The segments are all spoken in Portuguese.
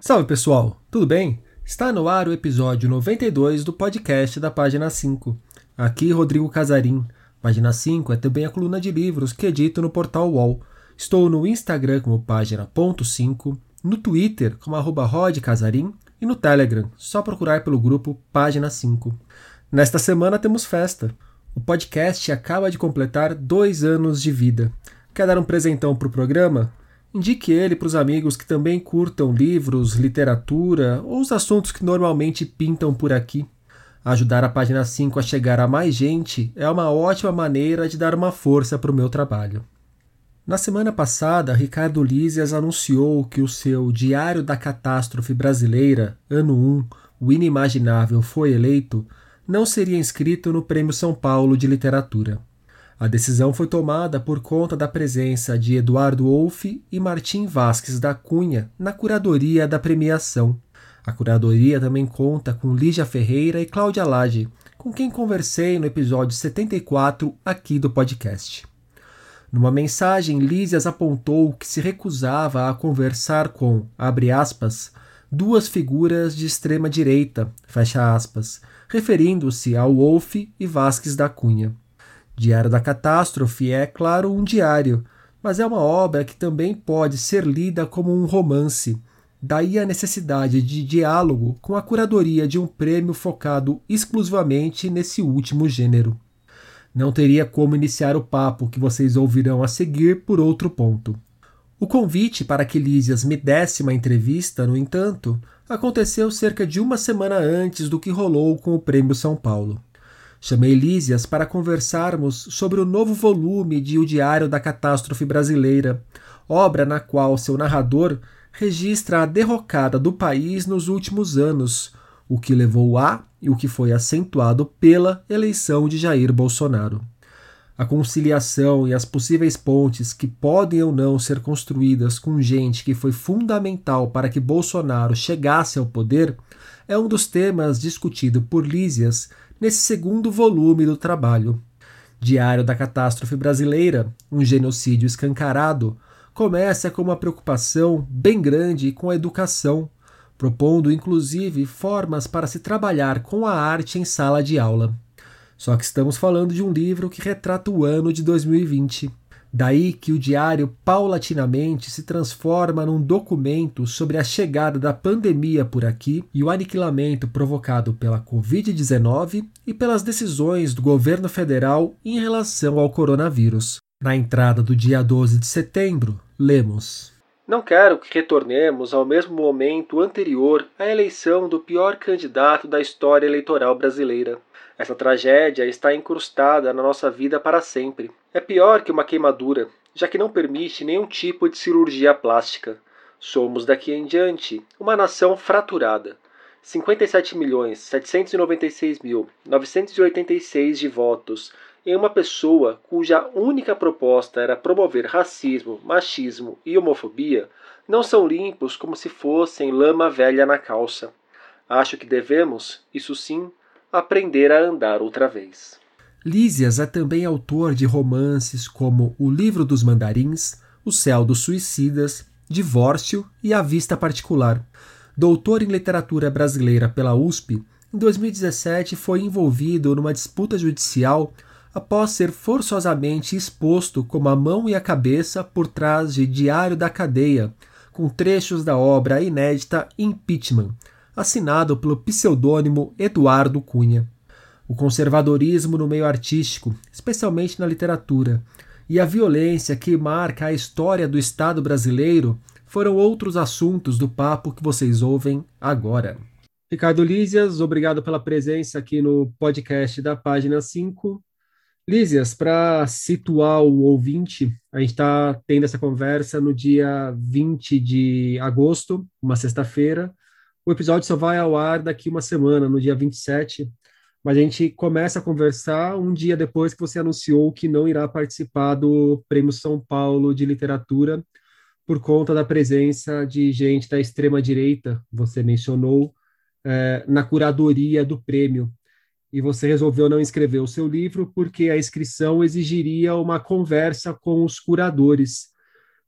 Salve pessoal, tudo bem? Está no ar o episódio 92 do podcast da Página 5. Aqui Rodrigo Casarim. Página 5 é também a coluna de livros que edito no portal UOL. Estou no Instagram como página.5, no Twitter como arroba rodcasarim e no Telegram, só procurar pelo grupo Página 5. Nesta semana temos festa. O podcast acaba de completar dois anos de vida. Quer dar um presentão para o programa? Indique ele para os amigos que também curtam livros, literatura ou os assuntos que normalmente pintam por aqui. Ajudar a página 5 a chegar a mais gente é uma ótima maneira de dar uma força para o meu trabalho. Na semana passada, Ricardo Lízias anunciou que o seu Diário da Catástrofe Brasileira, ano 1, O Inimaginável foi eleito, não seria inscrito no Prêmio São Paulo de Literatura. A decisão foi tomada por conta da presença de Eduardo Wolff e Martim Vasques da Cunha na curadoria da premiação. A curadoria também conta com Lígia Ferreira e Cláudia Lage, com quem conversei no episódio 74 aqui do podcast. Numa mensagem, Lísias apontou que se recusava a conversar com, abre aspas, duas figuras de extrema direita, fecha aspas, referindo-se ao Wolff e Vasques da Cunha. Diário da Catástrofe é, claro, um diário, mas é uma obra que também pode ser lida como um romance. Daí a necessidade de diálogo com a curadoria de um prêmio focado exclusivamente nesse último gênero. Não teria como iniciar o papo que vocês ouvirão a seguir por outro ponto. O convite para que Lísias me desse uma entrevista, no entanto, aconteceu cerca de uma semana antes do que rolou com o Prêmio São Paulo. Chamei Lísias para conversarmos sobre o novo volume de O Diário da Catástrofe Brasileira, obra na qual seu narrador registra a derrocada do país nos últimos anos, o que levou a e o que foi acentuado pela eleição de Jair Bolsonaro. A conciliação e as possíveis pontes que podem ou não ser construídas com gente que foi fundamental para que Bolsonaro chegasse ao poder é um dos temas discutido por Lísias nesse segundo volume do trabalho. Diário da Catástrofe Brasileira, um genocídio escancarado, começa com uma preocupação bem grande com a educação, propondo inclusive formas para se trabalhar com a arte em sala de aula. Só que estamos falando de um livro que retrata o ano de 2020 Daí que o diário paulatinamente se transforma num documento sobre a chegada da pandemia por aqui e o aniquilamento provocado pela Covid-19 e pelas decisões do governo federal em relação ao coronavírus. Na entrada do dia 12 de setembro, lemos: Não quero que retornemos ao mesmo momento anterior à eleição do pior candidato da história eleitoral brasileira. Essa tragédia está incrustada na nossa vida para sempre. É pior que uma queimadura, já que não permite nenhum tipo de cirurgia plástica. Somos daqui em diante uma nação fraturada. 57.796.986 de votos em uma pessoa cuja única proposta era promover racismo, machismo e homofobia não são limpos como se fossem lama velha na calça. Acho que devemos, isso sim, aprender a andar outra vez. Lísias é também autor de romances como O Livro dos Mandarins, O Céu dos Suicidas, Divórcio e A Vista Particular. Doutor em literatura brasileira pela USP, em 2017 foi envolvido numa disputa judicial após ser forçosamente exposto como a mão e a cabeça por trás de Diário da Cadeia, com trechos da obra inédita Impeachment, assinado pelo pseudônimo Eduardo Cunha. O conservadorismo no meio artístico, especialmente na literatura, e a violência que marca a história do Estado brasileiro foram outros assuntos do papo que vocês ouvem agora. Ricardo Lísias, obrigado pela presença aqui no podcast da página 5. Lísias, para situar o ouvinte, a gente está tendo essa conversa no dia 20 de agosto, uma sexta-feira, o episódio só vai ao ar daqui uma semana, no dia 27, mas a gente começa a conversar um dia depois que você anunciou que não irá participar do Prêmio São Paulo de Literatura por conta da presença de gente da extrema-direita, você mencionou, é, na curadoria do prêmio. E você resolveu não inscrever o seu livro porque a inscrição exigiria uma conversa com os curadores.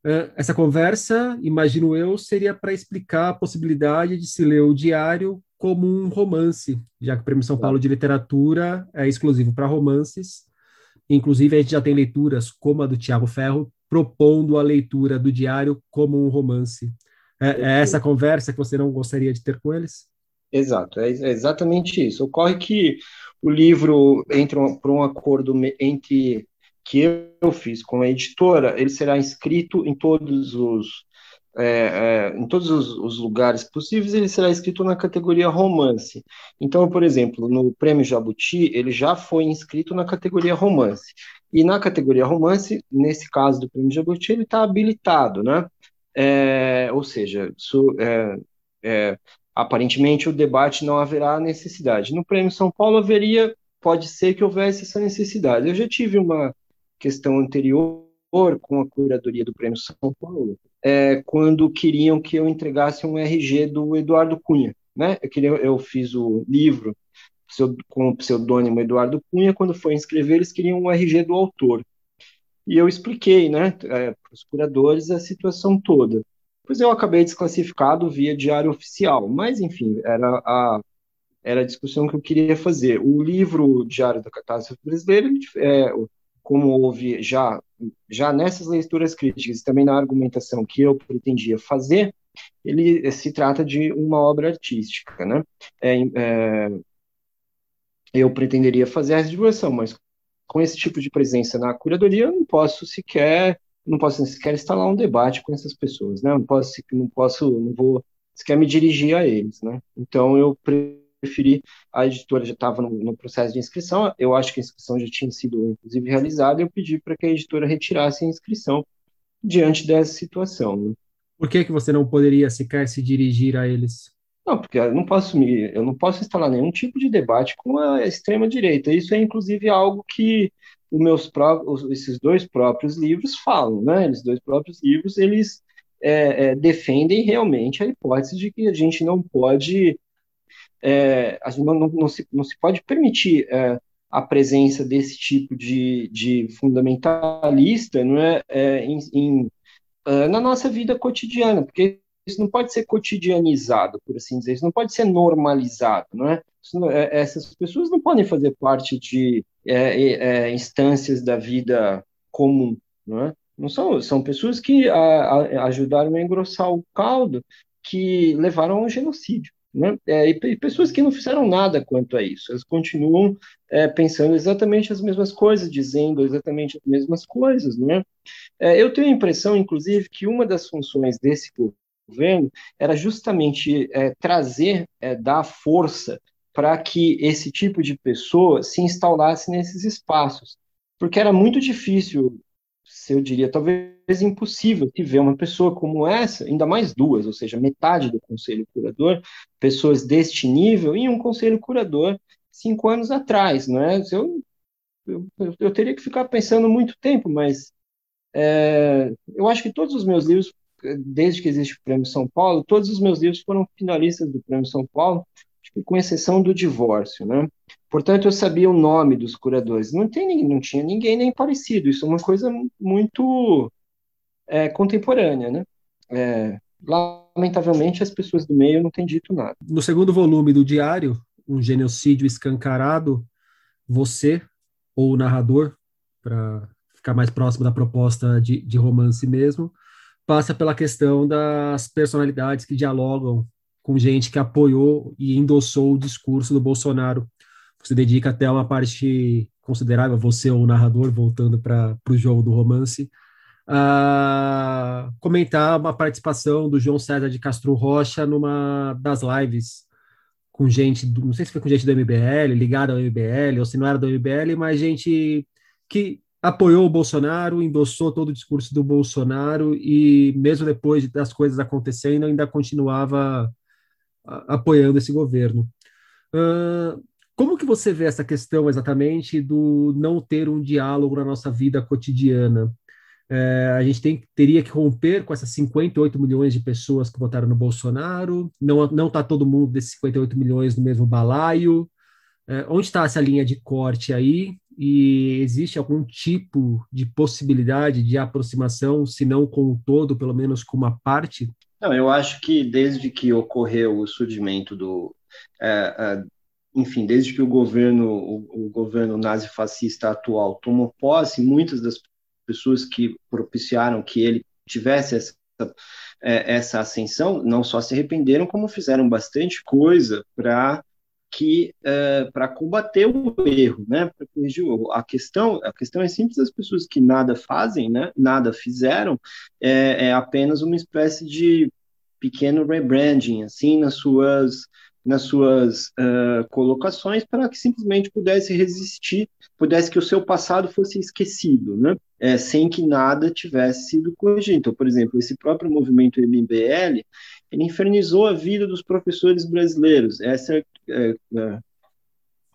Uh, essa conversa, imagino eu, seria para explicar a possibilidade de se ler o diário como um romance, já que o Prêmio São Paulo de Literatura é exclusivo para romances. Inclusive, a gente já tem leituras como a do Tiago Ferro, propondo a leitura do diário como um romance. É, é essa conversa que você não gostaria de ter com eles? Exato, é exatamente isso. Ocorre que o livro entra por um acordo entre que eu fiz com a editora, ele será inscrito em todos os é, é, em todos os, os, lugares possíveis, ele será escrito na categoria romance. Então, por exemplo, no Prêmio Jabuti, ele já foi inscrito na categoria romance. E na categoria romance, nesse caso do Prêmio Jabuti, ele está habilitado, né? É, ou seja, isso, é, é, aparentemente o debate não haverá necessidade. No Prêmio São Paulo haveria, pode ser que houvesse essa necessidade. Eu já tive uma questão anterior com a curadoria do Prêmio São Paulo, é, quando queriam que eu entregasse um RG do Eduardo Cunha. Né? Eu, queria, eu fiz o livro com o pseudônimo Eduardo Cunha, quando foi inscrever, eles queriam um RG do autor. E eu expliquei né, é, para os curadores a situação toda. Pois eu acabei desclassificado via diário oficial, mas enfim, era a, era a discussão que eu queria fazer. O livro Diário da Catástrofe Brasileira, é, como houve já, já nessas leituras críticas e também na argumentação que eu pretendia fazer, ele se trata de uma obra artística, né? É, é, eu pretenderia fazer a divulgação, mas com esse tipo de presença na curadoria, eu não posso sequer, não posso sequer instalar um debate com essas pessoas, né? Não posso, não posso, não vou sequer me dirigir a eles, né? Então eu preferi, a editora já estava no, no, processo de inscrição, eu acho que a inscrição já tinha sido, inclusive, realizada, eu pedi para que a editora retirasse a inscrição diante dessa situação. Né? Por que, que você não poderia sequer se dirigir a eles? Não, porque eu não posso me, eu não posso instalar nenhum tipo de debate com a extrema direita. Isso é inclusive algo que os meus próprios, esses dois próprios livros falam, né? Eles dois próprios livros eles é, é, defendem realmente a hipótese de que a gente não pode é, não, não, não, se, não se pode permitir é, a presença desse tipo de, de fundamentalista não é, é em, em, na nossa vida cotidiana, porque isso não pode ser cotidianizado, por assim dizer, isso não pode ser normalizado, não é? Não, é essas pessoas não podem fazer parte de é, instâncias da vida comum, não é? Não são, são pessoas que a, a, ajudaram a engrossar o caldo que levaram ao genocídio. Né? É, e, e, pessoas que não fizeram nada quanto a isso, elas continuam é, pensando exatamente as mesmas coisas, dizendo exatamente as mesmas coisas. Né? É, eu tenho a impressão, inclusive, que uma das funções desse governo era justamente é, trazer, é, dar força para que esse tipo de pessoa se instaurasse nesses espaços, porque era muito difícil eu diria, talvez impossível que ver uma pessoa como essa, ainda mais duas, ou seja, metade do conselho curador, pessoas deste nível, em um conselho curador cinco anos atrás, não é? Eu, eu, eu teria que ficar pensando muito tempo, mas é, eu acho que todos os meus livros, desde que existe o Prêmio São Paulo, todos os meus livros foram finalistas do Prêmio São Paulo, com exceção do divórcio, né? Portanto, eu sabia o nome dos curadores. Não, tem, não tinha ninguém nem parecido. Isso é uma coisa muito é, contemporânea, né? É, lamentavelmente, as pessoas do meio não têm dito nada. No segundo volume do Diário, Um Genocídio Escancarado, você, ou o narrador, para ficar mais próximo da proposta de, de romance mesmo, passa pela questão das personalidades que dialogam com gente que apoiou e endossou o discurso do Bolsonaro. Você dedica até uma parte considerável, você ou o narrador, voltando para o jogo do romance, a comentar uma participação do João César de Castro Rocha numa das lives com gente, não sei se foi com gente do MBL, ligada ao MBL, ou se não era do MBL, mas gente que apoiou o Bolsonaro, endossou todo o discurso do Bolsonaro e mesmo depois das coisas acontecendo ainda continuava apoiando esse governo. Uh, como que você vê essa questão exatamente do não ter um diálogo na nossa vida cotidiana? É, a gente tem, teria que romper com essas 58 milhões de pessoas que votaram no Bolsonaro, não está todo mundo desses 58 milhões no mesmo balaio. É, onde está essa linha de corte aí? E existe algum tipo de possibilidade de aproximação, se não com o todo, pelo menos com uma parte? Não, eu acho que desde que ocorreu o surgimento do, é, é, enfim, desde que o governo, o, o governo nazi-fascista atual tomou posse, muitas das pessoas que propiciaram que ele tivesse essa é, essa ascensão, não só se arrependeram, como fizeram bastante coisa para que é, para combater o erro, né? Para corrigir o A questão, a questão é simples: as pessoas que nada fazem, né? Nada fizeram, é, é apenas uma espécie de pequeno rebranding, assim, nas suas nas suas uh, colocações para que simplesmente pudesse resistir, pudesse que o seu passado fosse esquecido, né? É, sem que nada tivesse sido corrigido. Então, por exemplo, esse próprio movimento MBL, ele infernizou a vida dos professores brasileiros. Essa é, é,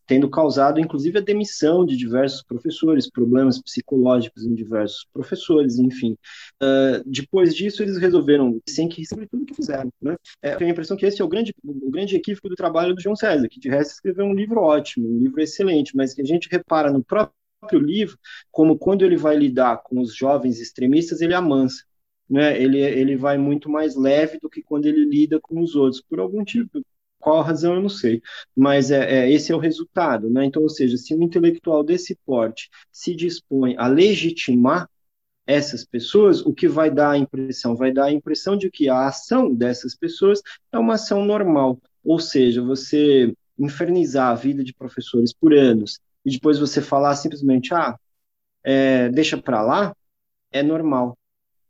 tendo causado, inclusive, a demissão de diversos professores, problemas psicológicos em diversos professores, enfim. Uh, depois disso, eles resolveram, sem que sobre tudo que fizeram. Né? É, eu tenho a impressão que esse é o grande, o grande equívoco do trabalho do João César, que de resto escreveu um livro ótimo, um livro excelente, mas que a gente repara no próprio livro, como quando ele vai lidar com os jovens extremistas, ele amansa. Né? Ele, ele vai muito mais leve do que quando ele lida com os outros, por algum tipo, qual a razão eu não sei, mas é, é, esse é o resultado, né? Então, ou seja, se um intelectual desse porte se dispõe a legitimar essas pessoas, o que vai dar a impressão? Vai dar a impressão de que a ação dessas pessoas é uma ação normal, ou seja, você infernizar a vida de professores por anos e depois você falar simplesmente, ah, é, deixa para lá, é normal.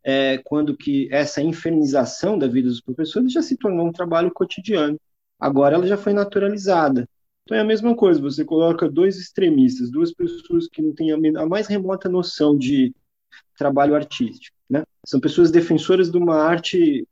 É, quando que essa infernização da vida dos professores já se tornou um trabalho cotidiano. Agora ela já foi naturalizada. Então é a mesma coisa, você coloca dois extremistas, duas pessoas que não têm a, mais remota noção de trabalho artístico, né? São pessoas defensoras de uma arte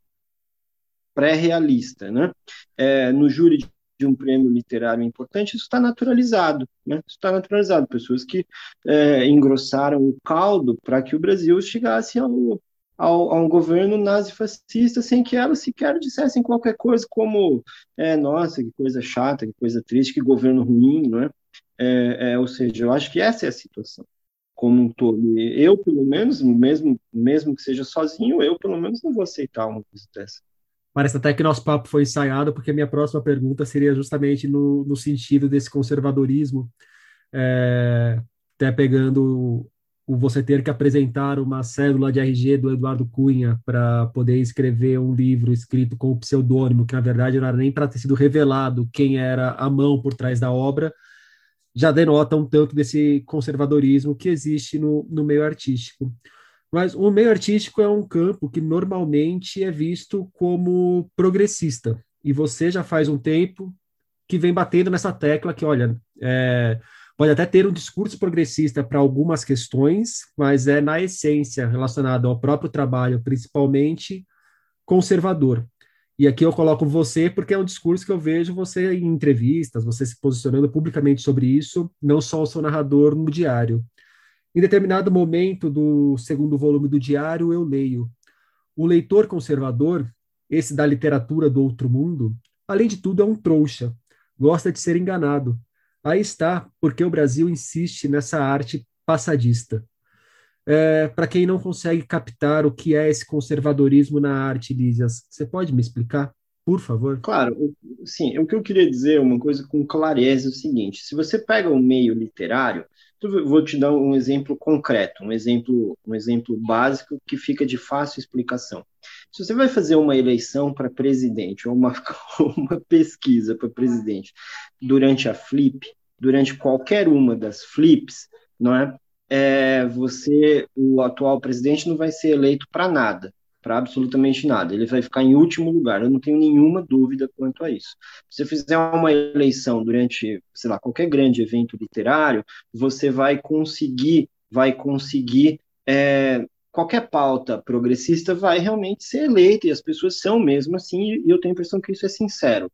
pré-realista, né? É, no júri de um prêmio literário importante, isso está naturalizado, né? Isso está naturalizado. Pessoas que é, engrossaram o caldo para que o Brasil chegasse ao, ao, a um governo nazifascista sem que elas sequer dissessem qualquer coisa como é, nossa, que coisa chata, que coisa triste, que governo ruim, não é? é, é ou seja, eu acho que essa é a situação como um todo. Eu, pelo menos, mesmo, mesmo que seja sozinho, eu, pelo menos, não vou aceitar uma coisa dessa. Parece até que nosso papo foi ensaiado, porque a minha próxima pergunta seria justamente no, no sentido desse conservadorismo, é, até pegando o você ter que apresentar uma cédula de RG do Eduardo Cunha para poder escrever um livro escrito com o pseudônimo, que na verdade não era nem para ter sido revelado quem era a mão por trás da obra, já denota um tanto desse conservadorismo que existe no, no meio artístico. Mas o meio artístico é um campo que normalmente é visto como progressista, e você já faz um tempo que vem batendo nessa tecla que, olha, é, pode até ter um discurso progressista para algumas questões, mas é na essência relacionado ao próprio trabalho, principalmente conservador. E aqui eu coloco você porque é um discurso que eu vejo você em entrevistas, você se posicionando publicamente sobre isso, não só o seu narrador no diário. Em determinado momento do segundo volume do diário, eu leio: O leitor conservador, esse da literatura do outro mundo, além de tudo é um trouxa, gosta de ser enganado, Aí está porque o Brasil insiste nessa arte passadista. É, Para quem não consegue captar o que é esse conservadorismo na arte, Lísias, você pode me explicar, por favor? Claro, sim. O que eu queria dizer, uma coisa com clareza, é o seguinte: se você pega o meio literário, vou te dar um exemplo concreto, um exemplo, um exemplo básico que fica de fácil explicação. Se você vai fazer uma eleição para presidente ou uma, uma pesquisa para presidente durante a Flip, durante qualquer uma das flips, não é? é você, o atual presidente, não vai ser eleito para nada, para absolutamente nada. Ele vai ficar em último lugar. Eu não tenho nenhuma dúvida quanto a isso. Se você fizer uma eleição durante, sei lá, qualquer grande evento literário, você vai conseguir, vai conseguir é, qualquer pauta progressista vai realmente ser eleita e as pessoas são mesmo assim. E eu tenho a impressão que isso é sincero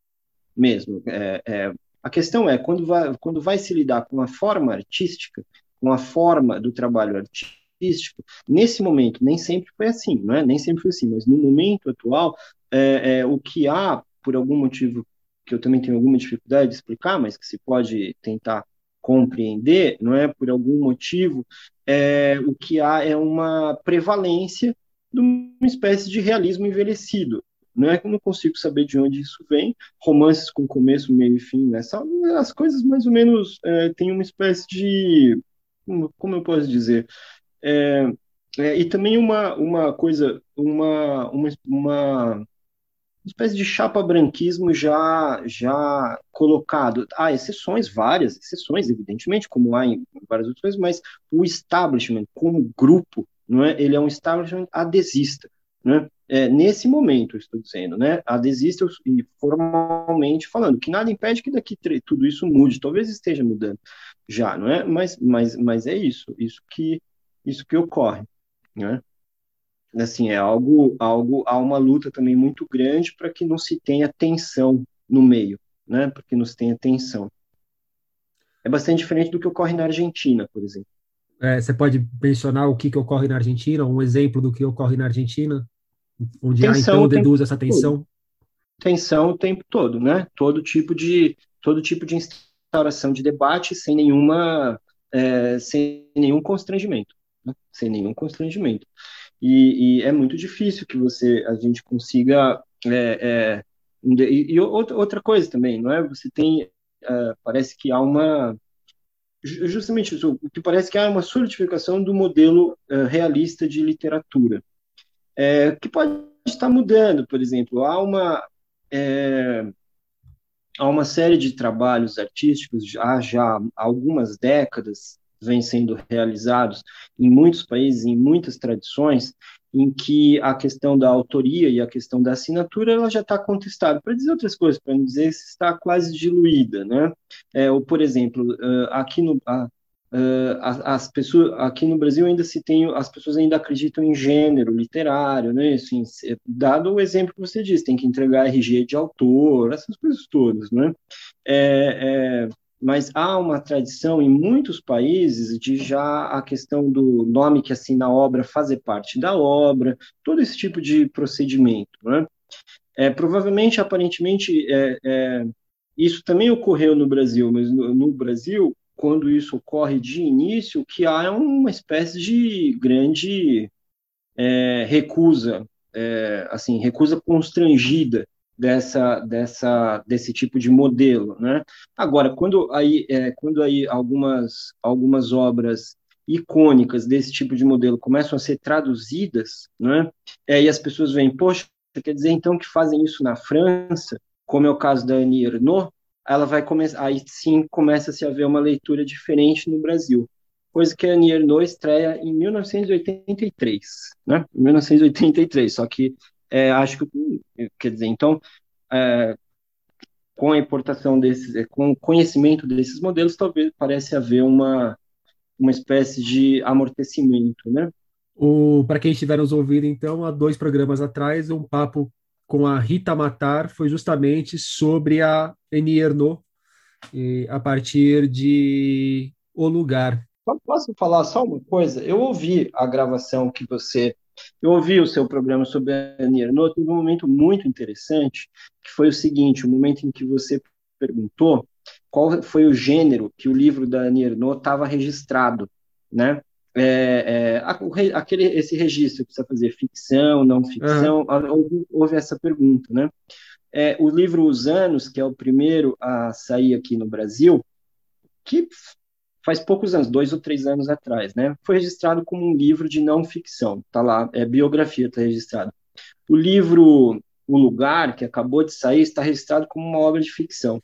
mesmo. É, é, a questão é, quando vai, quando vai se lidar com a forma artística, com a forma do trabalho artístico, nesse momento, nem sempre foi assim, não é? Nem sempre foi assim, mas no momento atual, é, é, o que há, por algum motivo que eu também tenho alguma dificuldade de explicar, mas que se pode tentar compreender, não é, por algum motivo, é, o que há é uma prevalência de uma espécie de realismo envelhecido. Não é que eu não consigo saber de onde isso vem. Romances com começo, meio e fim, né? As coisas mais ou menos é, têm uma espécie de. Como eu posso dizer? É, é, e também uma, uma coisa, uma, uma, uma espécie de chapa-branquismo já, já colocado. Há exceções, várias exceções, evidentemente, como há em várias outras coisas, mas o establishment como grupo, não é? ele é um establishment adesista. Né? É, nesse momento, estou dizendo, né, adesista e formalmente falando, que nada impede que daqui tudo isso mude, talvez esteja mudando já, não é? Mas, mas, mas é isso, isso que, isso que ocorre, né? Assim, é algo, algo, há uma luta também muito grande para que não se tenha tensão no meio, né? Para que não se tenha tensão. É bastante diferente do que ocorre na Argentina, por exemplo. É, você pode mencionar o que, que ocorre na Argentina, um exemplo do que ocorre na Argentina, onde tensão há, então, deduz essa tensão? Todo. Tensão o tempo todo, né? Todo tipo de, todo tipo de instauração de debate sem nenhuma, é, sem nenhum constrangimento, né? sem nenhum constrangimento e, e, é muito difícil que você a gente consiga é, é, e, e, outra coisa também não é? Você tem uh, parece que há uma justamente isso o que parece que há uma solidificação do modelo uh, realista de literatura. É, que pode estar mudando por exemplo há uma é, há uma série de trabalhos artísticos já já há algumas décadas vêm sendo realizados em muitos países, em muitas tradições, em que a questão da autoria e a questão da assinatura ela já está contestada. Para dizer outras coisas, para não dizer que está quase diluída, né? É, ou, por exemplo, aqui no as pessoas aqui no Brasil ainda se tem as pessoas ainda acreditam em gênero literário, né? Assim, dado o exemplo que você disse, tem que entregar RG de autor, essas coisas todas, né? É, é, mas há uma tradição em muitos países de já a questão do nome que assina a obra fazer parte da obra, todo esse tipo de procedimento. Né? É, provavelmente, aparentemente, é, é, isso também ocorreu no Brasil, mas no, no, Brasil, quando isso ocorre de início, o que há é uma espécie de grande é, recusa, é, assim, recusa constrangida dessa, dessa, desse tipo de modelo, né? Agora, quando aí, é, quando aí algumas, algumas obras icônicas desse tipo de modelo começam a ser traduzidas, né? É, e as pessoas veem, poxa, quer dizer então que fazem isso na França, como é o caso da Annie Ernaux, ela vai começar, aí sim começa a se haver uma leitura diferente no Brasil, coisa que a Annie Ernaux estreia em 1983, né? 1983, só que é, acho que, quer dizer, então, é, com a importação desses, é, com o conhecimento desses modelos, talvez parece haver uma, uma espécie de amortecimento, né? Para quem estiver nos ouvindo, então, há dois programas atrás, um papo com a Rita Matar foi justamente sobre a Annie Ernaux, a partir de O Lugar. Posso falar só uma coisa? Eu ouvi a gravação que você eu ouvi o seu programa sobre a Ernaux, teve um momento muito interessante, que foi o seguinte, o momento em que você perguntou qual foi o gênero que o livro da Ernaux estava registrado, né? É, é, aquele, esse registro precisa fazer ficção, não ficção, uhum. houve, houve, essa pergunta, né? É, o livro Os Anos, que é o primeiro a sair aqui no Brasil, que faz poucos anos, dois ou três anos atrás, né? Foi registrado como um livro de não ficção, tá lá, é biografia, está registrado. O livro O Lugar, que acabou de sair, está registrado como uma obra de ficção,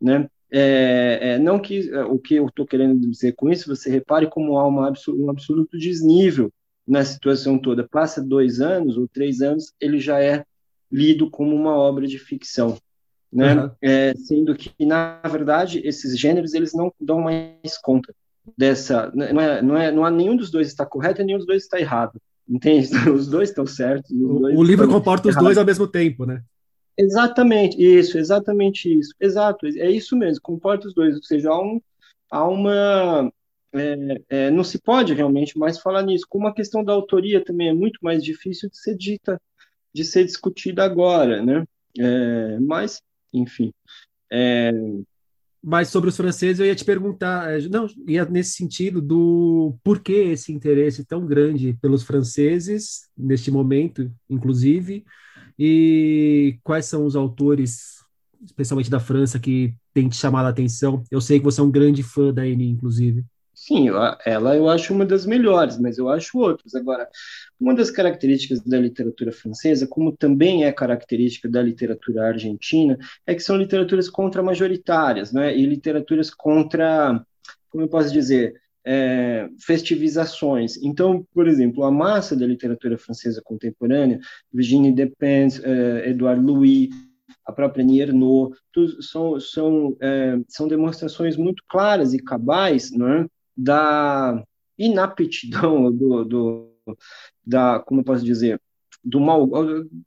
né? É, é, não que é, o que eu estou querendo dizer com isso, você repare como há uma, um absoluto desnível na situação toda. Passa dois anos ou três anos, ele já é lido como uma obra de ficção né? Uhum. É, sendo que na verdade esses gêneros eles não dão mais conta dessa, não é, não é, não há nenhum dos dois está correto e nenhum dos dois está errado, entende? Os dois estão certos. o, livro comporta errados. os dois ao mesmo tempo, né? Exatamente, isso, exatamente isso, exato, é isso mesmo, comporta os dois, ou seja, há, um, há uma, é, é, não se pode realmente mais falar nisso, como a questão da autoria também é muito mais difícil de ser dita, de ser discutida agora, né? É, mas enfim. É, Mas sobre os franceses, eu ia te perguntar, é, não, ia nesse sentido do porquê esse interesse tão grande pelos franceses, neste momento, inclusive, e quais são os autores, especialmente da França, que tem te chamado a atenção? Eu sei que você é um grande fã da Eni, inclusive. Sim, ela eu acho uma das melhores, mas eu acho outras. Agora, uma das características da literatura francesa, como também é característica da literatura argentina, é que são literaturas contra-majoritárias, né? E literaturas contra, como eu posso dizer, é, festivizações. Então, por exemplo, a massa da literatura francesa contemporânea, Virginie Despentes, é, Edouard Louis, a própria Nierno, são, são, é, são demonstrações muito claras e cabais, não é? Da inaptidão, do, do, da, como eu posso dizer, do mal,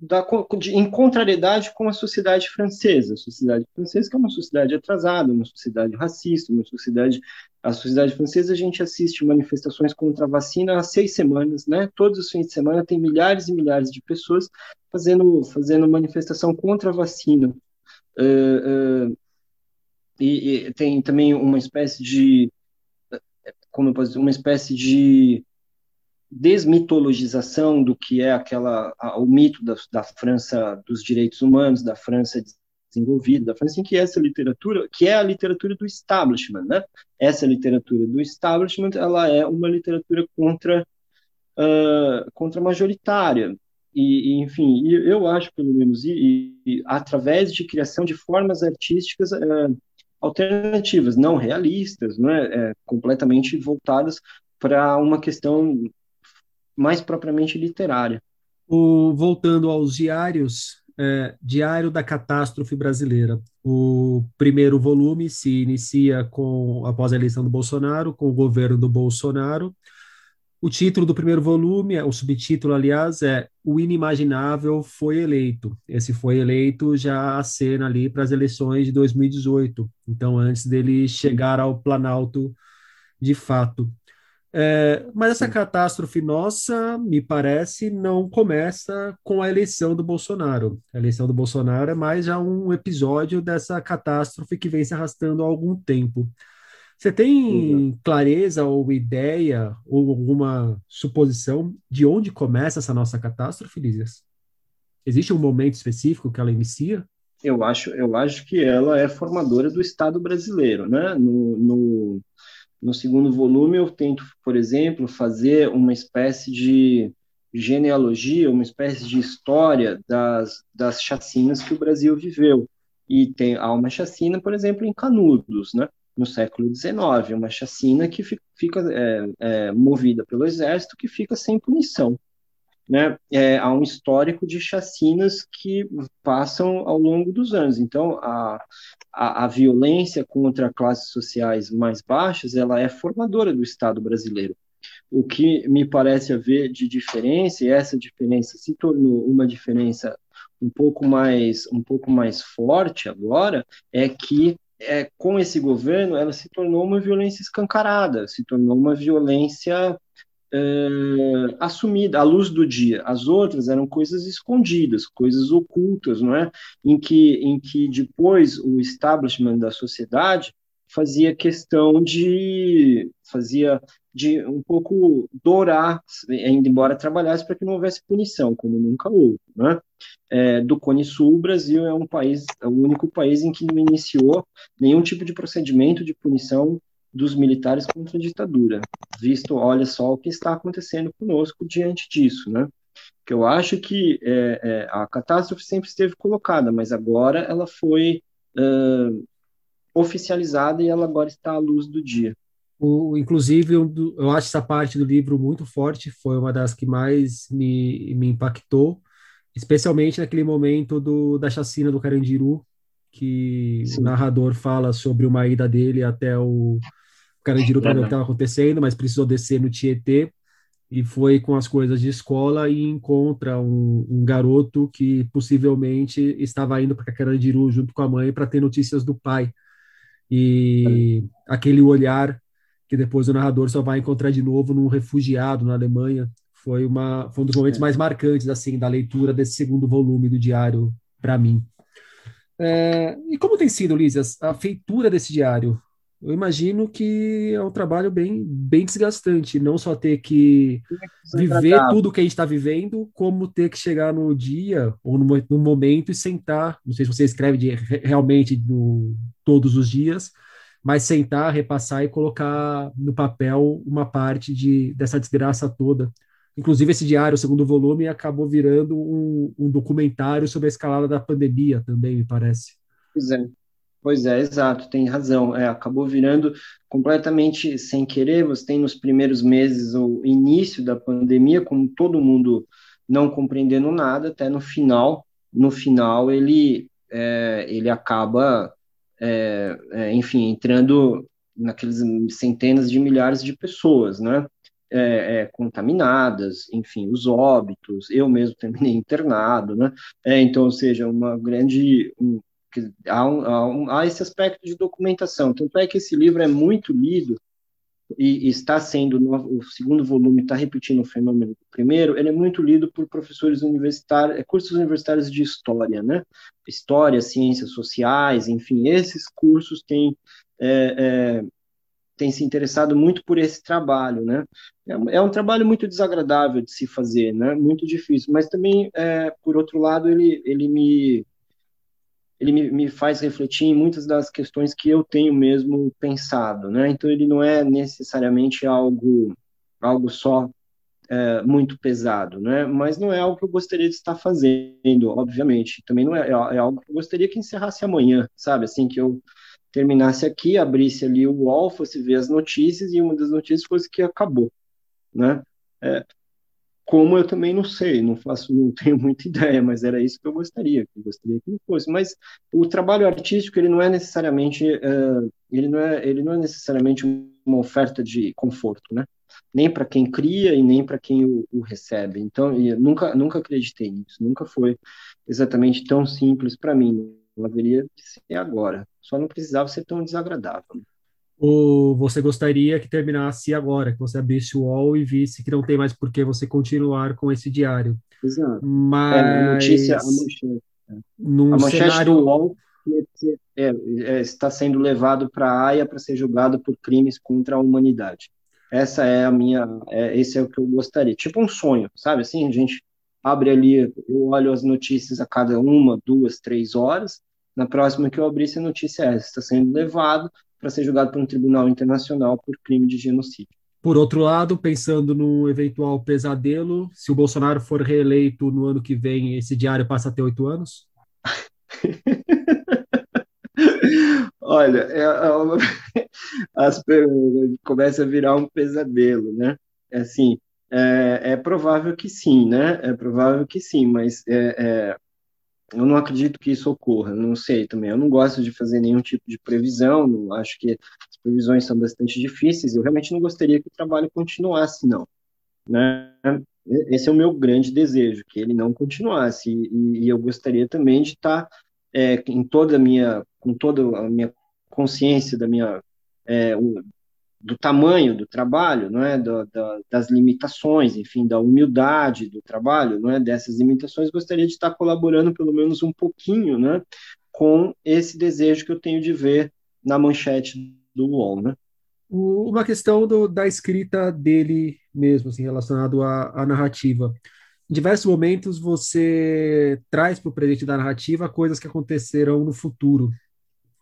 da, de, em contrariedade com a sociedade francesa. A sociedade francesa que é uma sociedade atrasada, uma sociedade racista, uma sociedade... A sociedade francesa, a gente assiste manifestações contra a vacina há seis semanas, né? Todos os fins de semana tem milhares e milhares de pessoas fazendo, fazendo manifestação contra a vacina. Uh, uh, e, e, tem também uma espécie de como uma espécie de desmitologização do que é aquela o mito da, da, França dos direitos humanos, da França desenvolvida, da França em que essa literatura, que é a literatura do establishment, né? Essa literatura do establishment, ela é uma literatura contra uh, contra majoritária. E, e, enfim, eu acho, pelo menos, e, e, através de criação de formas artísticas uh, alternativas, não realistas, né, é, completamente voltadas para uma questão mais propriamente literária. O, voltando aos diários, é, Diário da Catástrofe Brasileira. O primeiro volume se inicia com após a eleição do Bolsonaro, com o governo do Bolsonaro, o título do primeiro volume, o subtítulo, aliás, é O Inimaginável Foi Eleito. Esse foi eleito já a cena ali para as eleições de 2018, então antes dele chegar ao Planalto de fato. É, mas essa catástrofe nossa, me parece, não começa com a eleição do Bolsonaro. A eleição do Bolsonaro é mais já um episódio dessa catástrofe que vem se arrastando há algum tempo. Você tem clareza ou ideia ou alguma suposição de onde começa essa nossa catástrofe, Lízias? Existe um momento específico que ela inicia? Eu acho, eu acho que ela é formadora do Estado brasileiro, né? No, no, no segundo volume eu tento, por exemplo, fazer uma espécie de genealogia, uma espécie de história das, das chacinas que o Brasil viveu. E tem, há uma chacina, por exemplo, em Canudos, né? No século XIX, uma chacina que fica é, é, movida pelo exército que fica sem punição. Né? É, há um histórico de chacinas que passam ao longo dos anos. Então, a, a, a, violência contra classes sociais mais baixas ela é formadora do Estado brasileiro. O que me parece haver de diferença, e essa diferença se tornou uma diferença um pouco mais, um pouco mais forte agora, é que é, com esse governo, ela se tornou uma violência escancarada, se tornou uma violência é, assumida, à luz do dia. As outras eram coisas escondidas, coisas ocultas, não é? Em que, em que depois o establishment da sociedade fazia questão de fazia de um pouco dourar, ainda embora trabalhasse para que não houvesse punição, como nunca houve. Né? É, do Cone Sul, o Brasil é um país, é o único país em que não iniciou nenhum tipo de procedimento de punição dos militares contra a ditadura, visto, olha só o que está acontecendo conosco diante disso, né? Que eu acho que é, é, a catástrofe sempre esteve colocada, mas agora ela foi uh, oficializada e ela agora está à luz do dia. O, inclusive, eu, acho essa parte do livro muito forte, foi uma das que mais me, me impactou, especialmente naquele momento do, da chacina do Carandiru, que Sim. o narrador fala sobre uma ida dele até o Carandiru para ver o que estava acontecendo, mas precisou descer no Tietê e foi com as coisas de escola e encontra um, um garoto que possivelmente estava indo para Carandiru junto com a mãe para ter notícias do pai. E aquele olhar que depois o narrador só vai encontrar de novo num refugiado na Alemanha, foi, uma, foi um dos momentos é. mais marcantes assim da leitura desse segundo volume do diário para mim. É, e como tem sido, Lízia, a feitura desse diário? Eu imagino que é um trabalho bem, bem desgastante, não só ter que viver tudo que a gente está vivendo, como ter que chegar no dia ou no, no, momento e sentar. Não sei se você escreve de, realmente no, todos os dias, mas sentar, repassar e colocar no papel uma parte de, dessa desgraça toda. Inclusive, esse diário, o segundo volume, acabou virando um, um documentário sobre a escalada da pandemia também, me parece. Pois é. Pois é, exato, tem razão. É, acabou virando completamente sem querer. Você tem nos primeiros meses o início da pandemia, como todo mundo não compreendendo nada, até no final. No final, ele, é, ele acaba, é, é enfim, entrando naqueles centenas de milhares de pessoas, né? É, é, contaminadas, enfim, os óbitos, eu mesmo terminei internado, né? É, então, ou seja, uma grande, um, há, um, há, um, há, esse aspecto de documentação. Tanto é que esse livro é muito lido e, está sendo, no, o segundo volume está repetindo o fenômeno do primeiro, ele é muito lido por professores universitários, é, cursos universitários de história, né? História, ciências sociais, enfim, esses cursos têm, é, é, têm se interessado muito por esse trabalho, né? É, é, um trabalho muito desagradável de se fazer, né? Muito difícil, mas também, é, por outro lado, ele, ele me ele me, me, faz refletir em muitas das questões que eu tenho mesmo pensado, né? Então ele não é necessariamente algo algo só é, muito pesado, né? Mas não é algo que eu gostaria de estar fazendo, obviamente. Também não é, é, é algo que eu gostaria que encerrasse amanhã, sabe? Assim que eu terminasse aqui, abrisse ali o UOL, fosse ver as notícias e uma das notícias fosse que acabou, né? É, como eu também não sei, não faço, não tenho muita ideia, mas era isso que eu gostaria, que eu gostaria que não fosse. Mas o trabalho artístico ele não é necessariamente, uh, ele não é, ele não é necessariamente uma oferta de conforto, né? Nem para quem cria e nem para quem o, o, recebe. Então, nunca, nunca acreditei nisso. Nunca foi exatamente tão simples para mim. Não haveria de ser agora. Só não precisava ser tão desagradável. Ou você gostaria que terminasse agora, que você abrisse o UOL e visse que não tem mais por que você continuar com esse diário. Exato. Mas... É, a notícia, a manchete. É. a manchete cenário... do UOL é, é, está sendo levado para a AIA para ser julgado por crimes contra a humanidade. Essa é a minha, é, esse é o que eu gostaria. Tipo um sonho, sabe? Assim, a gente abre ali, eu olho as notícias a cada uma, duas, três horas. Na próxima que eu abrisse a notícia é essa, está sendo levado para ser julgado por um tribunal internacional por crime de genocídio. Por outro lado, pensando no eventual pesadelo, se o Bolsonaro for reeleito no ano que vem, esse diário passa a ter oito anos? Olha, é, é uma... as começa a virar um pesadelo, né? É assim, é, é, provável que sim, né? É provável que sim, mas é, é eu não acredito que isso ocorra, não sei também. Eu não gosto de fazer nenhum tipo de previsão, não, acho que as previsões são bastante difíceis. Eu realmente não gostaria que o trabalho continuasse, não. Né? Esse é o meu grande desejo, que ele não continuasse. E, e eu gostaria também de estar é, em toda a minha, com toda a minha consciência da minha é, do tamanho do trabalho, não é, da, das limitações, enfim, da humildade do trabalho, não é, dessas limitações, gostaria de estar colaborando pelo menos um pouquinho, né, com esse desejo que eu tenho de ver na manchete do UOL, né. Uma questão do, da escrita dele mesmo, assim, relacionado à, à narrativa. Em diversos momentos você traz para o presente da narrativa coisas que aconteceram no futuro,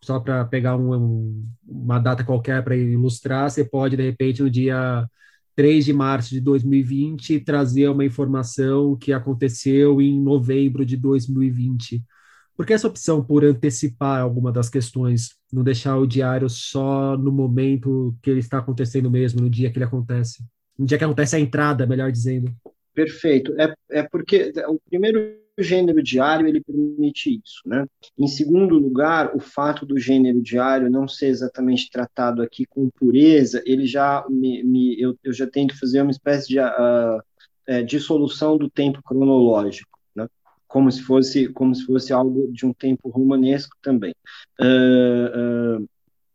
só para pegar um, um, uma data qualquer para ilustrar, você pode, de repente, no dia 3 de março de 2020, trazer uma informação que aconteceu em novembro de 2020. Por que essa opção por antecipar alguma das questões, não deixar o diário só no momento que ele está acontecendo mesmo, no dia que ele acontece? No dia que acontece a entrada, melhor dizendo. Perfeito. É, é porque o primeiro gênero diário ele permite isso, né? Em segundo lugar, o fato do gênero diário não ser exatamente tratado aqui com pureza, ele já me, me eu, eu, já tento fazer uma espécie de uh, é, dissolução do tempo cronológico, né? Como se fosse como se fosse algo de um tempo romanesco também. Uh, uh,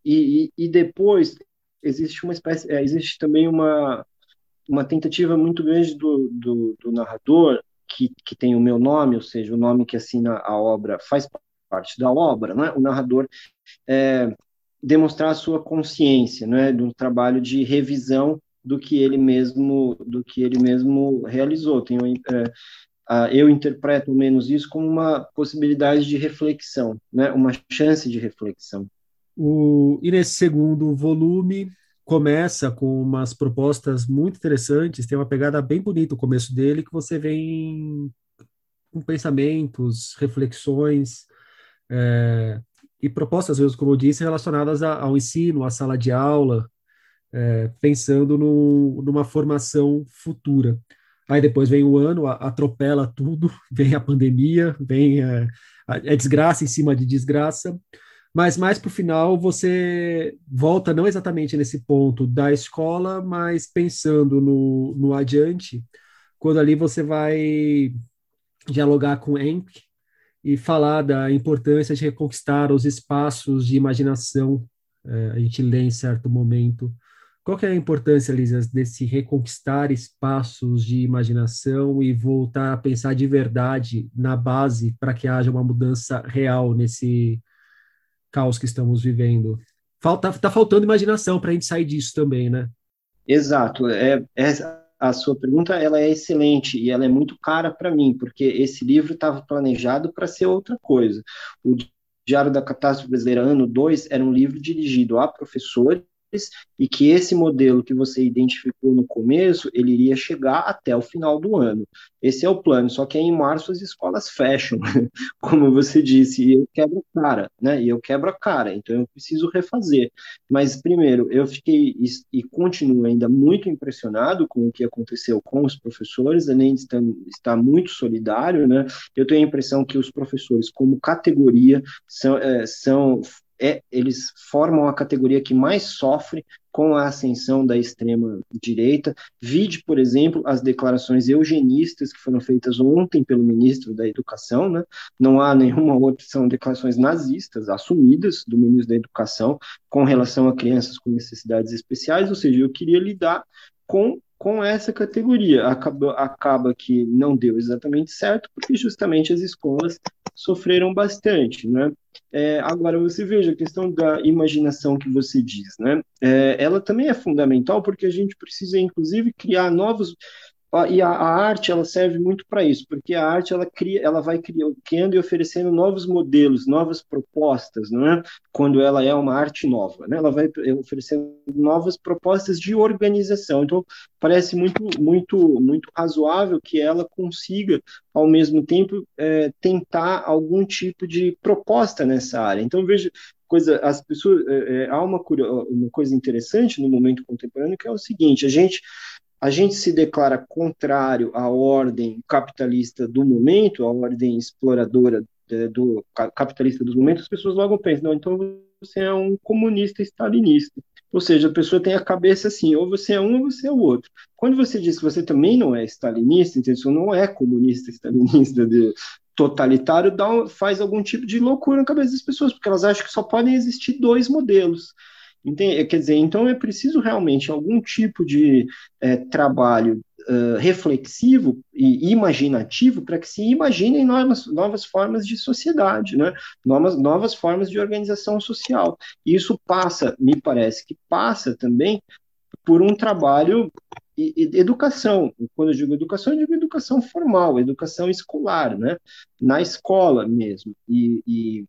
e, e, depois existe uma espécie, é, existe também uma uma tentativa muito grande do, do, do narrador que, que tem o meu nome, ou seja, o nome que assina a obra faz parte da obra, né? o narrador é, demonstrar a sua consciência, né? do trabalho de revisão do que ele mesmo do que ele mesmo realizou. Tem, é, eu interpreto menos isso como uma possibilidade de reflexão, né? uma chance de reflexão. O, e nesse segundo volume começa com umas propostas muito interessantes, tem uma pegada bem bonita o começo dele, que você vem com pensamentos, reflexões é, e propostas, mesmo, como eu disse, relacionadas a, ao ensino, à sala de aula, é, pensando no, numa formação futura. Aí depois vem o ano, atropela tudo, vem a pandemia, vem a, a, a desgraça em cima de desgraça, mas mais para o final você volta não exatamente nesse ponto da escola, mas pensando no, no adiante, quando ali você vai dialogar com Enk e falar da importância de reconquistar os espaços de imaginação. É, a gente lê em certo momento. Qual que é a importância, Lisa, desse reconquistar espaços de imaginação e voltar a pensar de verdade na base para que haja uma mudança real nesse caos que estamos vivendo. Falta, tá faltando imaginação para a gente sair disso também, né? Exato. É, é, a sua pergunta ela é excelente e ela é muito cara para mim, porque esse livro estava planejado para ser outra coisa. O Diário da Catástrofe Brasileira, ano 2, era um livro dirigido a professores e que esse modelo que você identificou no começo, ele iria chegar até o final do ano. Esse é o plano, só que em março as escolas fecham, como você disse, e eu quebro a cara, né? E eu quebro a cara, então eu preciso refazer. Mas primeiro, eu fiquei e continuo ainda muito impressionado com o que aconteceu com os professores, além de estar, estar muito solidário, né? Eu tenho a impressão que os professores, como categoria, são, é, são é, eles formam a categoria que mais sofre com a ascensão da extrema direita. Vide, por exemplo, as declarações eugenistas que foram feitas ontem pelo ministro da Educação, né? Não há nenhuma outra, são declarações nazistas assumidas do ministro da Educação com relação a crianças com necessidades especiais, ou seja, eu queria lidar com com essa categoria. Acaba, acaba que não deu exatamente certo, porque justamente as escolas sofreram bastante, né? É, agora, você veja a questão da imaginação que você diz, né? É, ela também é fundamental porque a gente precisa, inclusive, criar novos e a, a, arte ela serve muito para isso, porque a arte ela cria, ela vai criando e oferecendo novos modelos, novas propostas, não é? Quando ela é uma arte nova, né? Ela vai oferecendo novas propostas de organização. Então parece muito muito muito razoável que ela consiga ao mesmo tempo é, tentar algum tipo de proposta nessa área. Então veja coisa, as pessoas é, é há uma, uma coisa interessante no momento contemporâneo que é o seguinte: a gente a gente se declara contrário à ordem capitalista do momento, à ordem exploradora é, do capitalista dos momentos, as pessoas logo pensam, não, então você é um comunista stalinista. Ou seja, a pessoa tem a cabeça assim, ou você é um ou você é o outro. Quando você diz que você também não é stalinista, então você não é comunista stalinista de, totalitário, dá, faz algum tipo de loucura na cabeça das pessoas, porque elas acham que só podem existir dois modelos. Entende? Quer dizer, então é preciso realmente algum tipo de é, trabalho uh, reflexivo e imaginativo para que se imaginem novas, novas formas de sociedade, né? novas, novas formas de organização social. E isso passa, me parece que passa também por um trabalho educação. Quando eu digo educação, eu digo educação formal, educação escolar, né? na escola mesmo. E, e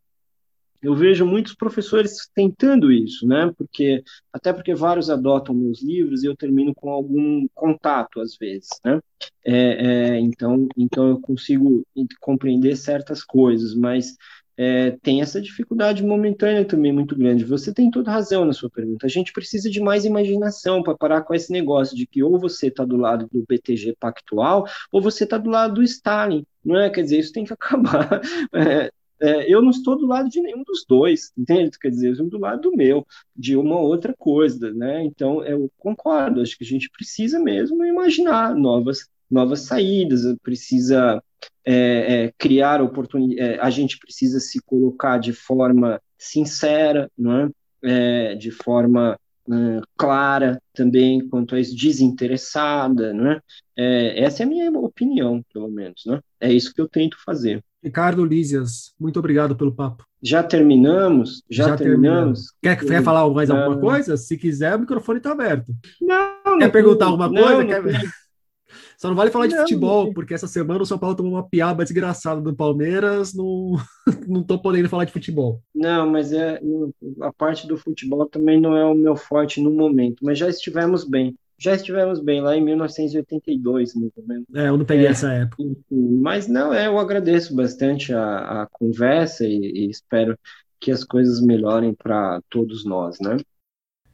eu vejo muitos professores tentando isso, né? Porque até porque vários adotam meus livros e eu termino com algum contato às vezes, né? É, é, então, então eu consigo compreender certas coisas, mas é, tem essa dificuldade momentânea também muito grande. Você tem toda razão na sua pergunta. A gente precisa de mais imaginação para parar com esse negócio de que ou você está do lado do BTG Pactual ou você está do lado do Stalin. Não é? Quer dizer, isso tem que acabar. É, é, eu não estou do lado de nenhum dos dois, entende? Quer dizer, eu estou do lado do meu, de uma outra coisa, né? Então, eu concordo, acho que a gente precisa mesmo imaginar novas, novas saídas, precisa é, é, criar oportunidades, é, a gente precisa se colocar de forma sincera, não é? é de forma uh, clara também, quanto a isso, desinteressada, né? É, essa é a minha opinião, pelo menos, né? É isso que eu tento fazer. Ricardo Lízias, muito obrigado pelo papo. Já terminamos? Já, Já terminamos? Quer, quer falar mais alguma coisa? Se quiser, o microfone está aberto. Não, Quer perguntar alguma coisa? Não, quer... Só não vale falar de futebol, porque essa semana o São Paulo tomou uma piaba desgraçada do Palmeiras, não, não tô podendo falar de futebol. Não, mas é, a parte do futebol também não é o meu forte no momento, mas já estivemos bem. Já estivemos bem lá em 1982, mais ou menos. É, eu não peguei é, essa época. Mas não, é, eu agradeço bastante a, a conversa e, e espero que as coisas melhorem para todos nós, né?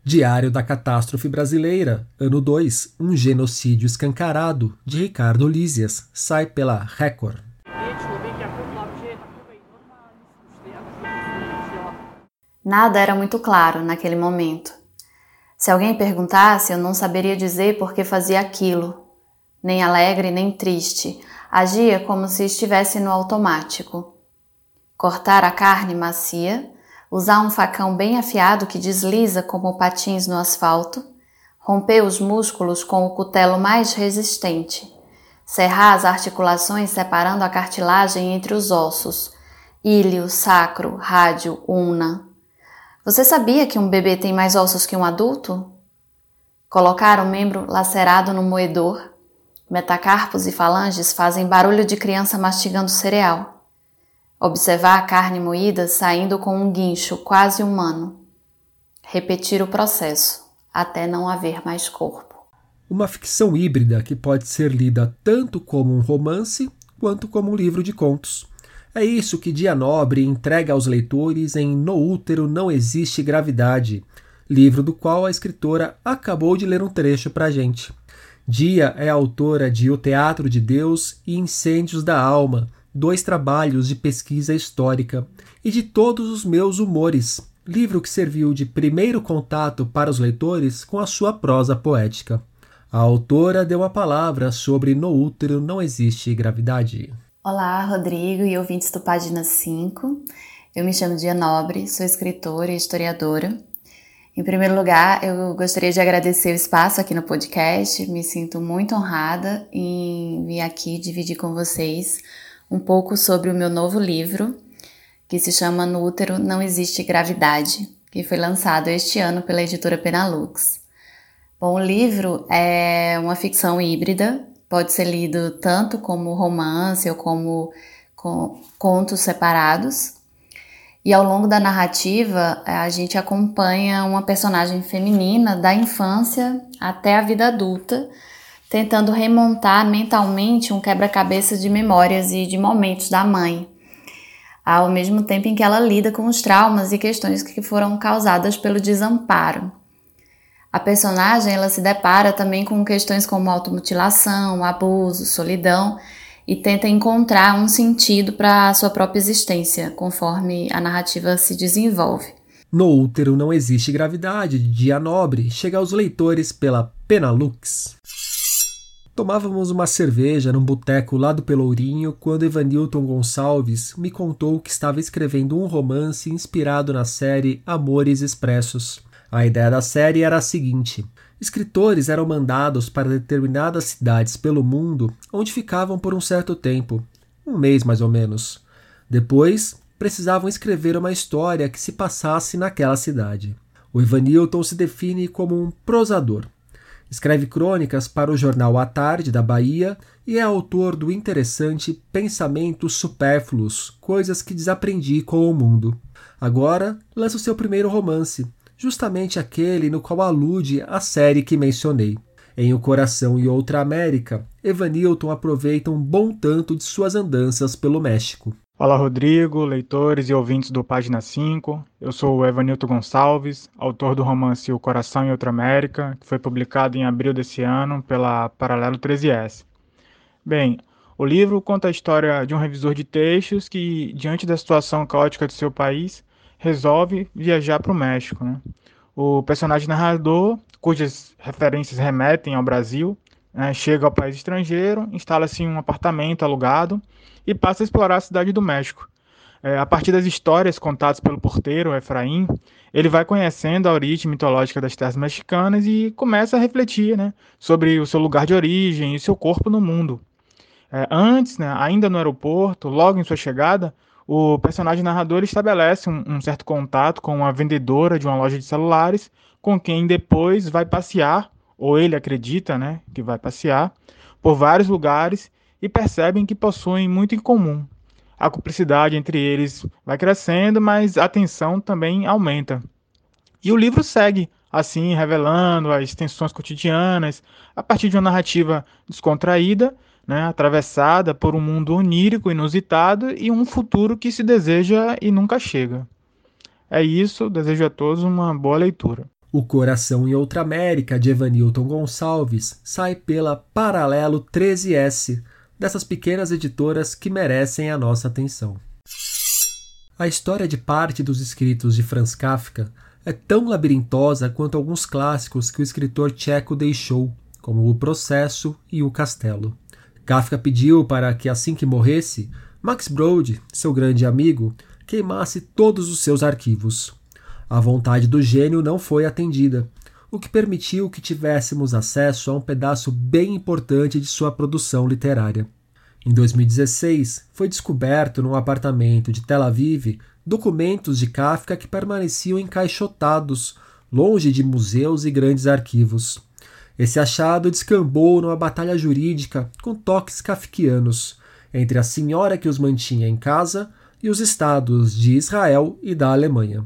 Diário da Catástrofe Brasileira, ano 2, um genocídio escancarado, de Ricardo Lísias, sai pela Record. Nada era muito claro naquele momento. Se alguém perguntasse, eu não saberia dizer por que fazia aquilo. Nem alegre, nem triste. Agia como se estivesse no automático. Cortar a carne macia, usar um facão bem afiado que desliza como patins no asfalto, romper os músculos com o cutelo mais resistente, serrar as articulações separando a cartilagem entre os ossos, íleo, sacro, rádio, una. Você sabia que um bebê tem mais ossos que um adulto? Colocar o membro lacerado no moedor, metacarpos e falanges fazem barulho de criança mastigando cereal. Observar a carne moída saindo com um guincho quase humano. Repetir o processo até não haver mais corpo. Uma ficção híbrida que pode ser lida tanto como um romance quanto como um livro de contos. É isso que Dia Nobre entrega aos leitores em No Útero Não Existe Gravidade, livro do qual a escritora acabou de ler um trecho para a gente. Dia é autora de O Teatro de Deus e Incêndios da Alma, dois trabalhos de pesquisa histórica e de todos os meus humores, livro que serviu de primeiro contato para os leitores com a sua prosa poética. A autora deu a palavra sobre No Útero Não Existe Gravidade. Olá, Rodrigo e ouvintes do Página 5. Eu me chamo Dia Nobre, sou escritora e historiadora. Em primeiro lugar, eu gostaria de agradecer o espaço aqui no podcast. Me sinto muito honrada em vir aqui dividir com vocês um pouco sobre o meu novo livro, que se chama No Útero Não Existe Gravidade, que foi lançado este ano pela editora Penalux. Bom, o livro é uma ficção híbrida, pode ser lido tanto como romance ou como com contos separados. E ao longo da narrativa, a gente acompanha uma personagem feminina da infância até a vida adulta, tentando remontar mentalmente um quebra-cabeça de memórias e de momentos da mãe, ao mesmo tempo em que ela lida com os traumas e questões que foram causadas pelo desamparo. A personagem ela se depara também com questões como automutilação, abuso, solidão e tenta encontrar um sentido para a sua própria existência, conforme a narrativa se desenvolve. No útero não existe gravidade, de dia nobre, chega aos leitores pela Penalux. Tomávamos uma cerveja num boteco lá do Pelourinho quando Evanilton Gonçalves me contou que estava escrevendo um romance inspirado na série Amores Expressos. A ideia da série era a seguinte: escritores eram mandados para determinadas cidades pelo mundo onde ficavam por um certo tempo, um mês mais ou menos. Depois, precisavam escrever uma história que se passasse naquela cidade. O Evanilton se define como um prosador. Escreve crônicas para o jornal A Tarde da Bahia e é autor do interessante Pensamentos Supérfluos, coisas que desaprendi com o mundo. Agora lança o seu primeiro romance, justamente aquele no qual alude a série que mencionei. Em O Coração e Outra América, Evanilton aproveita um bom tanto de suas andanças pelo México. Olá, Rodrigo, leitores e ouvintes do Página 5. Eu sou o Evanilton Gonçalves, autor do romance O Coração em Outra América, que foi publicado em abril desse ano pela Paralelo 13S. Bem, o livro conta a história de um revisor de textos que, diante da situação caótica de seu país, resolve viajar para o México. Né? O personagem narrador, cujas referências remetem ao Brasil, né, chega ao país estrangeiro, instala-se em um apartamento alugado e passa a explorar a cidade do México. É, a partir das histórias contadas pelo porteiro Efraim, ele vai conhecendo a origem mitológica das terras mexicanas e começa a refletir né, sobre o seu lugar de origem e seu corpo no mundo. É, antes, né, ainda no aeroporto, logo em sua chegada, o personagem narrador estabelece um, um certo contato com uma vendedora de uma loja de celulares, com quem depois vai passear, ou ele acredita né, que vai passear, por vários lugares e percebem que possuem muito em comum. A cumplicidade entre eles vai crescendo, mas a tensão também aumenta. E o livro segue assim, revelando as tensões cotidianas a partir de uma narrativa descontraída, né, atravessada por um mundo onírico, inusitado e um futuro que se deseja e nunca chega. É isso, desejo a todos uma boa leitura. O Coração em Outra América, de Evanilton Gonçalves, sai pela Paralelo 13S, dessas pequenas editoras que merecem a nossa atenção. A história de parte dos escritos de Franz Kafka é tão labirintosa quanto alguns clássicos que o escritor tcheco deixou, como O Processo e O Castelo. Kafka pediu para que, assim que morresse, Max Brod, seu grande amigo, queimasse todos os seus arquivos. A vontade do gênio não foi atendida, o que permitiu que tivéssemos acesso a um pedaço bem importante de sua produção literária. Em 2016, foi descoberto num apartamento de Tel Aviv documentos de Kafka que permaneciam encaixotados, longe de museus e grandes arquivos. Esse achado descambou numa batalha jurídica com toques kafkianos entre a senhora que os mantinha em casa e os estados de Israel e da Alemanha.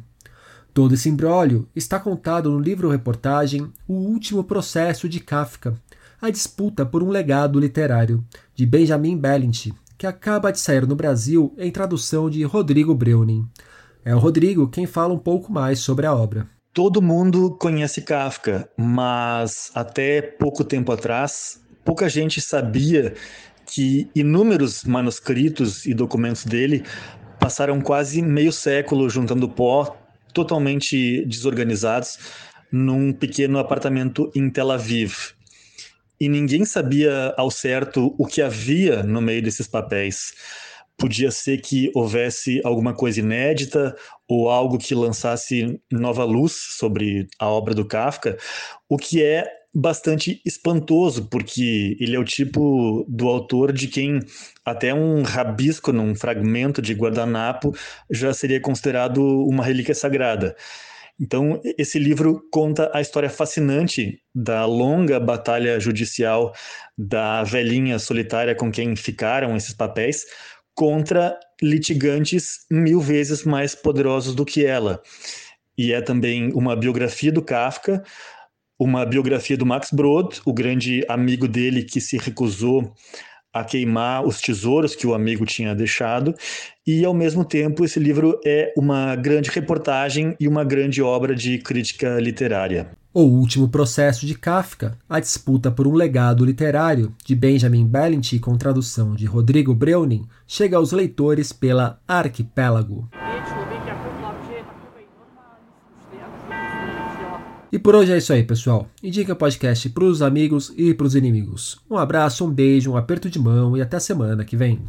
Todo esse imbróglio está contado no livro-reportagem O Último Processo de Kafka, a disputa por um legado literário, de Benjamin Bellint, que acaba de sair no Brasil em tradução de Rodrigo Breuning. É o Rodrigo quem fala um pouco mais sobre a obra. Todo mundo conhece Kafka, mas até pouco tempo atrás, pouca gente sabia que inúmeros manuscritos e documentos dele passaram quase meio século juntando pó, totalmente desorganizados, num pequeno apartamento em Tel Aviv e ninguém sabia ao certo o que havia no meio desses papéis. Podia ser que houvesse alguma coisa inédita ou algo que lançasse nova luz sobre a obra do Kafka, o que é bastante espantoso, porque ele é o tipo do autor de quem até um rabisco num fragmento de guardanapo já seria considerado uma relíquia sagrada. Então, esse livro conta a história fascinante da longa batalha judicial da velhinha solitária com quem ficaram esses papéis contra litigantes mil vezes mais poderosos do que ela. E é também uma biografia do Kafka, uma biografia do Max Brod, o grande amigo dele que se recusou a queimar os tesouros que o amigo tinha deixado, e ao mesmo tempo esse livro é uma grande reportagem e uma grande obra de crítica literária. O último processo de Kafka, a disputa por um legado literário, de Benjamin Bellint com tradução de Rodrigo Breuning, chega aos leitores pela Arquipélago. E por hoje é isso aí, pessoal. Indica o podcast para os amigos e para os inimigos. Um abraço, um beijo, um aperto de mão e até semana que vem.